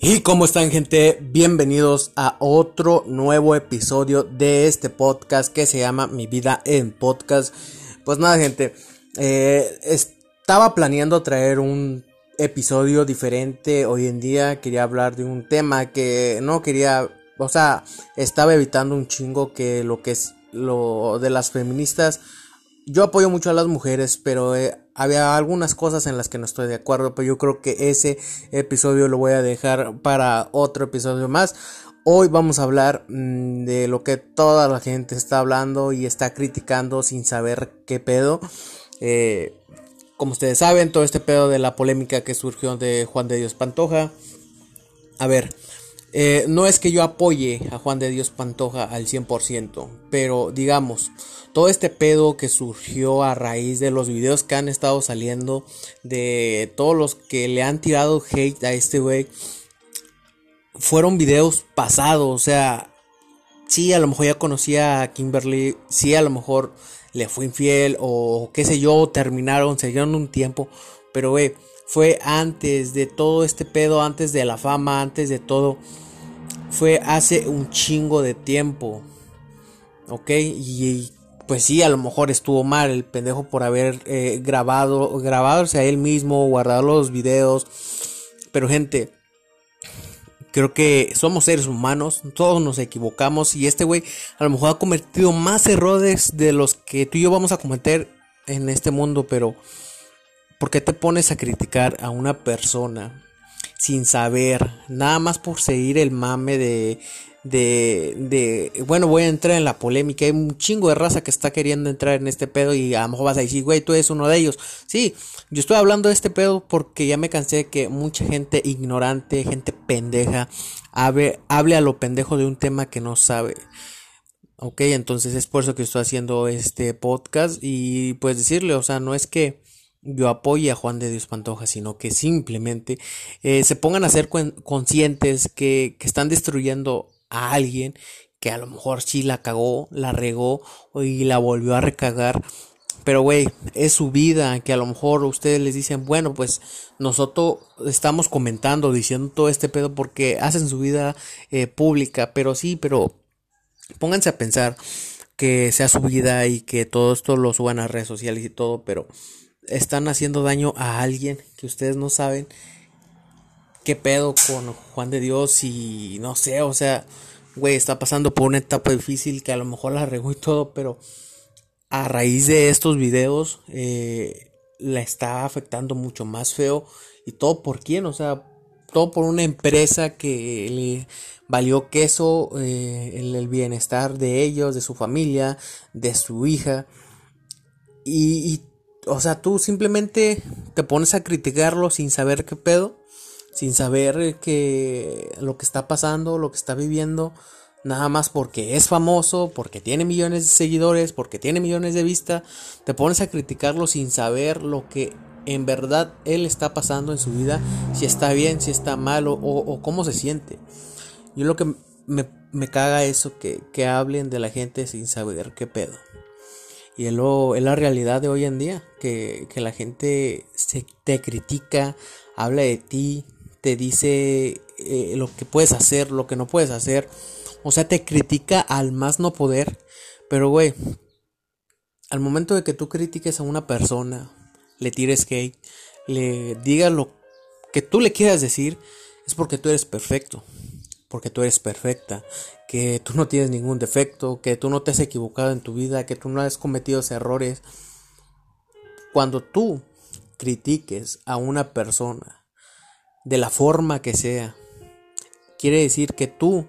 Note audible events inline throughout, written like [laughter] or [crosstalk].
¿Y cómo están gente? Bienvenidos a otro nuevo episodio de este podcast que se llama Mi vida en podcast. Pues nada gente, eh, estaba planeando traer un episodio diferente hoy en día. Quería hablar de un tema que no quería, o sea, estaba evitando un chingo que lo que es lo de las feministas. Yo apoyo mucho a las mujeres, pero eh, había algunas cosas en las que no estoy de acuerdo, pero yo creo que ese episodio lo voy a dejar para otro episodio más. Hoy vamos a hablar mm, de lo que toda la gente está hablando y está criticando sin saber qué pedo. Eh, como ustedes saben, todo este pedo de la polémica que surgió de Juan de Dios Pantoja. A ver, eh, no es que yo apoye a Juan de Dios Pantoja al 100%, pero digamos, todo este pedo que surgió a raíz de los videos que han estado saliendo, de todos los que le han tirado hate a este güey, fueron videos pasados, o sea, sí, a lo mejor ya conocía a Kimberly, sí, a lo mejor le fue infiel o qué sé yo, terminaron, se dieron un tiempo, pero güey fue antes de todo este pedo, antes de la fama, antes de todo. Fue hace un chingo de tiempo. ¿Ok? Y, pues sí, a lo mejor estuvo mal el pendejo por haber eh, grabado, grabado a él mismo, guardado los videos. Pero gente, creo que somos seres humanos, todos nos equivocamos y este güey a lo mejor ha cometido más errores de los que tú y yo vamos a cometer en este mundo, pero ¿Por qué te pones a criticar a una persona sin saber, nada más por seguir el mame de, de, de, bueno, voy a entrar en la polémica, hay un chingo de raza que está queriendo entrar en este pedo y a lo mejor vas a decir, güey, tú eres uno de ellos. Sí, yo estoy hablando de este pedo porque ya me cansé de que mucha gente ignorante, gente pendeja, hable, hable a lo pendejo de un tema que no sabe. Ok, entonces es por eso que estoy haciendo este podcast y pues decirle, o sea, no es que yo apoye a Juan de Dios Pantoja, sino que simplemente eh, se pongan a ser conscientes que, que, están destruyendo a alguien que a lo mejor sí la cagó, la regó y la volvió a recagar. Pero, güey, es su vida, que a lo mejor ustedes les dicen, bueno, pues nosotros estamos comentando, diciendo todo este pedo porque hacen su vida eh, pública, pero sí, pero pónganse a pensar que sea su vida y que todo esto lo suban a redes sociales y todo, pero están haciendo daño a alguien que ustedes no saben qué pedo con Juan de Dios y no sé, o sea, güey, está pasando por una etapa difícil que a lo mejor la regó y todo, pero a raíz de estos videos eh, la está afectando mucho más feo y todo por quién, o sea, todo por una empresa que le valió queso eh, el, bienestar de ellos, de su familia, de su hija. Y, y o sea, tú simplemente te pones a criticarlo sin saber qué pedo, sin saber que lo que está pasando, lo que está viviendo, nada más porque es famoso, porque tiene millones de seguidores, porque tiene millones de vistas, te pones a criticarlo sin saber lo que en verdad él está pasando en su vida, si está bien, si está mal o, cómo se siente. Yo lo que me, me caga eso, que, que hablen de la gente sin saber qué pedo. Y es, lo, es la realidad de hoy en día, que, la gente se, te critica, habla de ti, te dice eh, lo que puedes hacer, lo que no puedes hacer. O sea, te critica al más no poder. Pero, güey, al momento de que tú critiques a una persona, le tires hate, le digas lo que tú le quieras decir, es porque tú eres perfecto porque tú eres perfecta, que tú no tienes ningún defecto, que tú no te has equivocado en tu vida, que tú no has cometido errores. Cuando tú critiques a una persona de la forma que sea, quiere decir que tú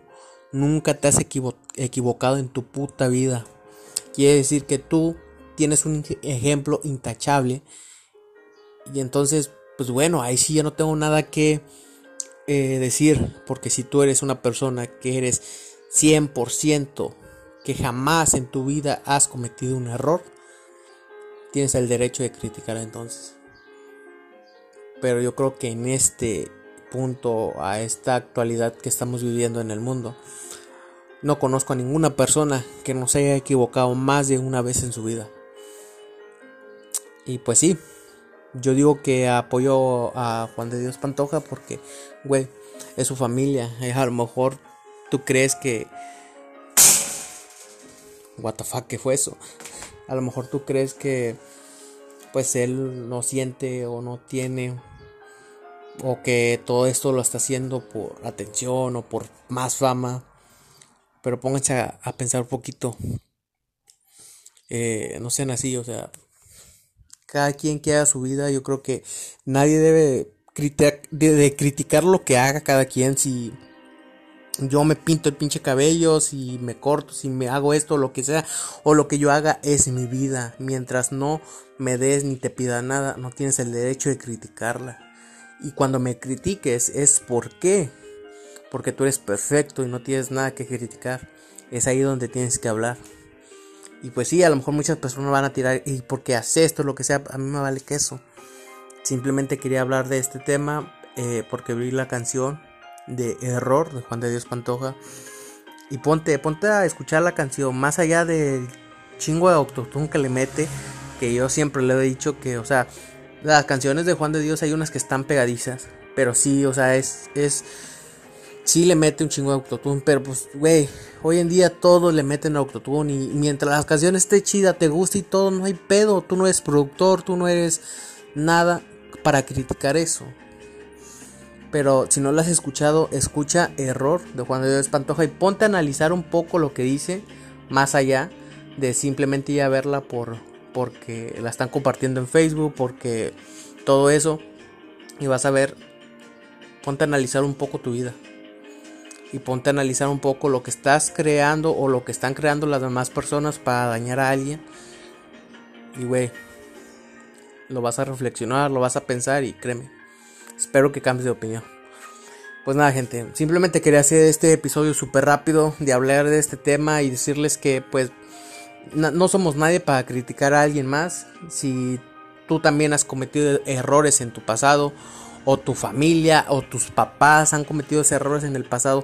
nunca te has equivocado en tu puta vida. Quiere decir que tú tienes un ejemplo intachable. Y entonces, pues bueno, ahí sí ya no tengo nada que eh, decir, porque si tú eres una persona que eres 100% que jamás en tu vida has cometido un error, tienes el derecho de criticar entonces. Pero yo creo que en este punto, a esta actualidad que estamos viviendo en el mundo, no conozco a ninguna persona que no se haya equivocado más de una vez en su vida. Y pues sí, Yo digo que apoyo a Juan de Dios Pantoja porque, güey, es su familia. [laughs] A lo mejor tú crees que... [sniffs] What the fuck, ¿qué fue eso? A lo mejor tú crees que pues él no siente o no tiene o que todo esto lo está haciendo por atención o por más fama. Pero pónganse a, pensar un poquito. Eh, no sean así, o sea, cada quien que haga su vida, yo creo que nadie debe de, criticar lo que haga cada quien. Si yo me pinto el pinche cabello, si me corto, si me hago esto, lo que sea, o lo que yo haga es mi vida. Mientras no me des ni te pida nada, no tienes el derecho de criticarla. Y cuando me critiques es por qué. Porque tú eres perfecto y no tienes nada que criticar. Es ahí donde tienes que hablar. Y pues sí, a lo mejor muchas personas van a tirar, y porque hace esto, lo que sea, a mí me vale queso. Simplemente quería hablar de este tema eh, porque vi la canción de Error de Juan de Dios Pantoja. Y ponte, ponte a escuchar la canción, más allá del chingo de autotune que le mete, que yo siempre le he dicho que, o sea, las canciones de Juan de Dios hay unas que están pegadizas, pero sí, o sea, es, sí le mete un chingo de autotune, pero pues, güey, hoy en día todo le meten autotune y mientras las canciones esté chida, te gusta y todo, no hay pedo, tú no eres productor, tú no eres nada para criticar eso. Pero si no lo has escuchado, escucha Error de Juan de Dios Pantoja y ponte a analizar un poco lo que dice, más allá de simplemente ya verla por porque la están compartiendo en Facebook, porque todo eso y vas a ver ponte a analizar un poco tu vida y ponte a analizar un poco lo que estás creando o lo que están creando las demás personas para dañar a alguien. Y güey, lo vas a reflexionar, lo vas a pensar y créeme, espero que cambies de opinión. Pues nada, gente, simplemente quería hacer este episodio súper rápido de hablar de este tema y decirles que pues no, somos nadie para criticar a alguien más. Si tú también has cometido errores en tu pasado o tu familia o tus papás han cometido errores en el pasado,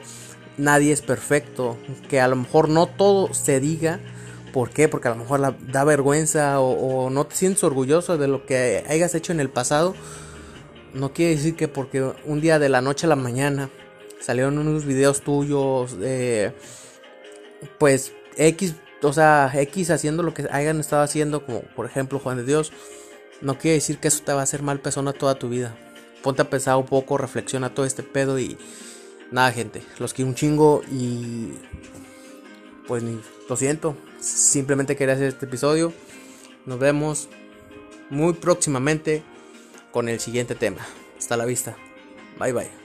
nadie es perfecto. Que a lo mejor no todo se diga, ¿Por qué? Porque a lo mejor da vergüenza o, no te sientes orgulloso de lo que hayas hecho en el pasado. No quiere decir que porque un día de la noche a la mañana salieron unos videos tuyos, pues X, o sea, X haciendo lo que hayan estado haciendo, como por ejemplo Juan de Dios, no quiere decir que eso te va a hacer mal persona toda tu vida. Ponte a pensar un poco, reflexiona todo este pedo y nada, gente, los quiero un chingo y pues lo siento, simplemente quería hacer este episodio. Nos vemos muy próximamente con el siguiente tema. Hasta la vista. Bye bye.